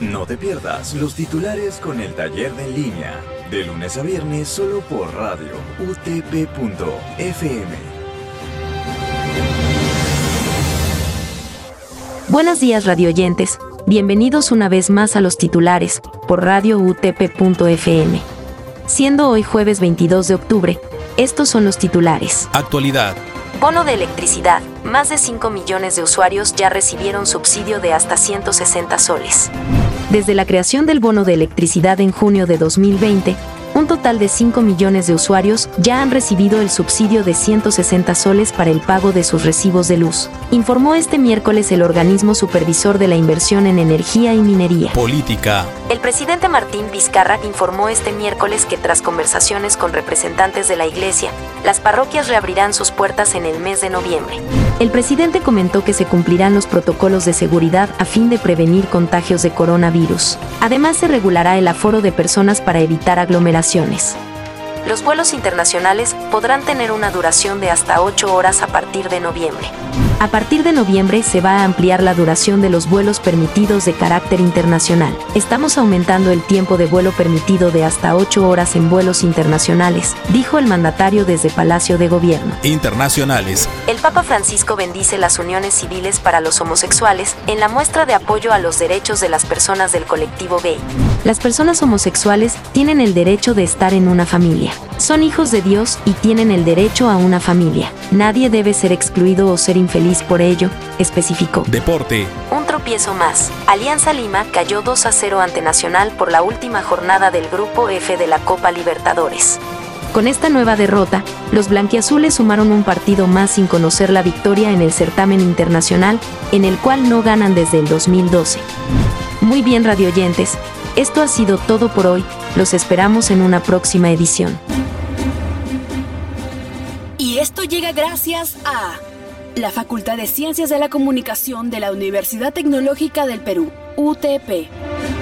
No te pierdas los titulares con el taller de en línea, de lunes a viernes solo por radio utp.fm. Buenos días radioyentes, bienvenidos una vez más a los titulares, por radio utp.fm. Siendo hoy jueves 22 de octubre, estos son los titulares. Actualidad. Bono de electricidad. Más de 5 millones de usuarios ya recibieron subsidio de hasta 160 soles. Desde la creación del bono de electricidad en junio de 2020, un total de 5 millones de usuarios ya han recibido el subsidio de 160 soles para el pago de sus recibos de luz, informó este miércoles el organismo supervisor de la inversión en energía y minería. Política. El presidente Martín Vizcarra informó este miércoles que tras conversaciones con representantes de la Iglesia, las parroquias reabrirán sus puertas en el mes de noviembre. El presidente comentó que se cumplirán los protocolos de seguridad a fin de prevenir contagios de coronavirus. Además, se regulará el aforo de personas para evitar aglomeraciones. Los vuelos internacionales podrán tener una duración de hasta 8 horas a partir de noviembre. A partir de noviembre se va a ampliar la duración de los vuelos permitidos de carácter internacional. Estamos aumentando el tiempo de vuelo permitido de hasta 8 horas en vuelos internacionales, dijo el mandatario desde Palacio de Gobierno. Internacionales. El Papa Francisco bendice las uniones civiles para los homosexuales en la muestra de apoyo a los derechos de las personas del colectivo gay. Las personas homosexuales tienen el derecho de estar en una familia. Son hijos de Dios y tienen el derecho a una familia. Nadie debe ser excluido o ser infeliz por ello, especificó. Deporte. Un tropiezo más. Alianza Lima cayó 2 a 0 ante Nacional por la última jornada del Grupo F de la Copa Libertadores. Con esta nueva derrota, los blanquiazules sumaron un partido más sin conocer la victoria en el certamen internacional, en el cual no ganan desde el 2012. Muy bien radioyentes, esto ha sido todo por hoy, los esperamos en una próxima edición. Y esto llega gracias a la Facultad de Ciencias de la Comunicación de la Universidad Tecnológica del Perú, UTP.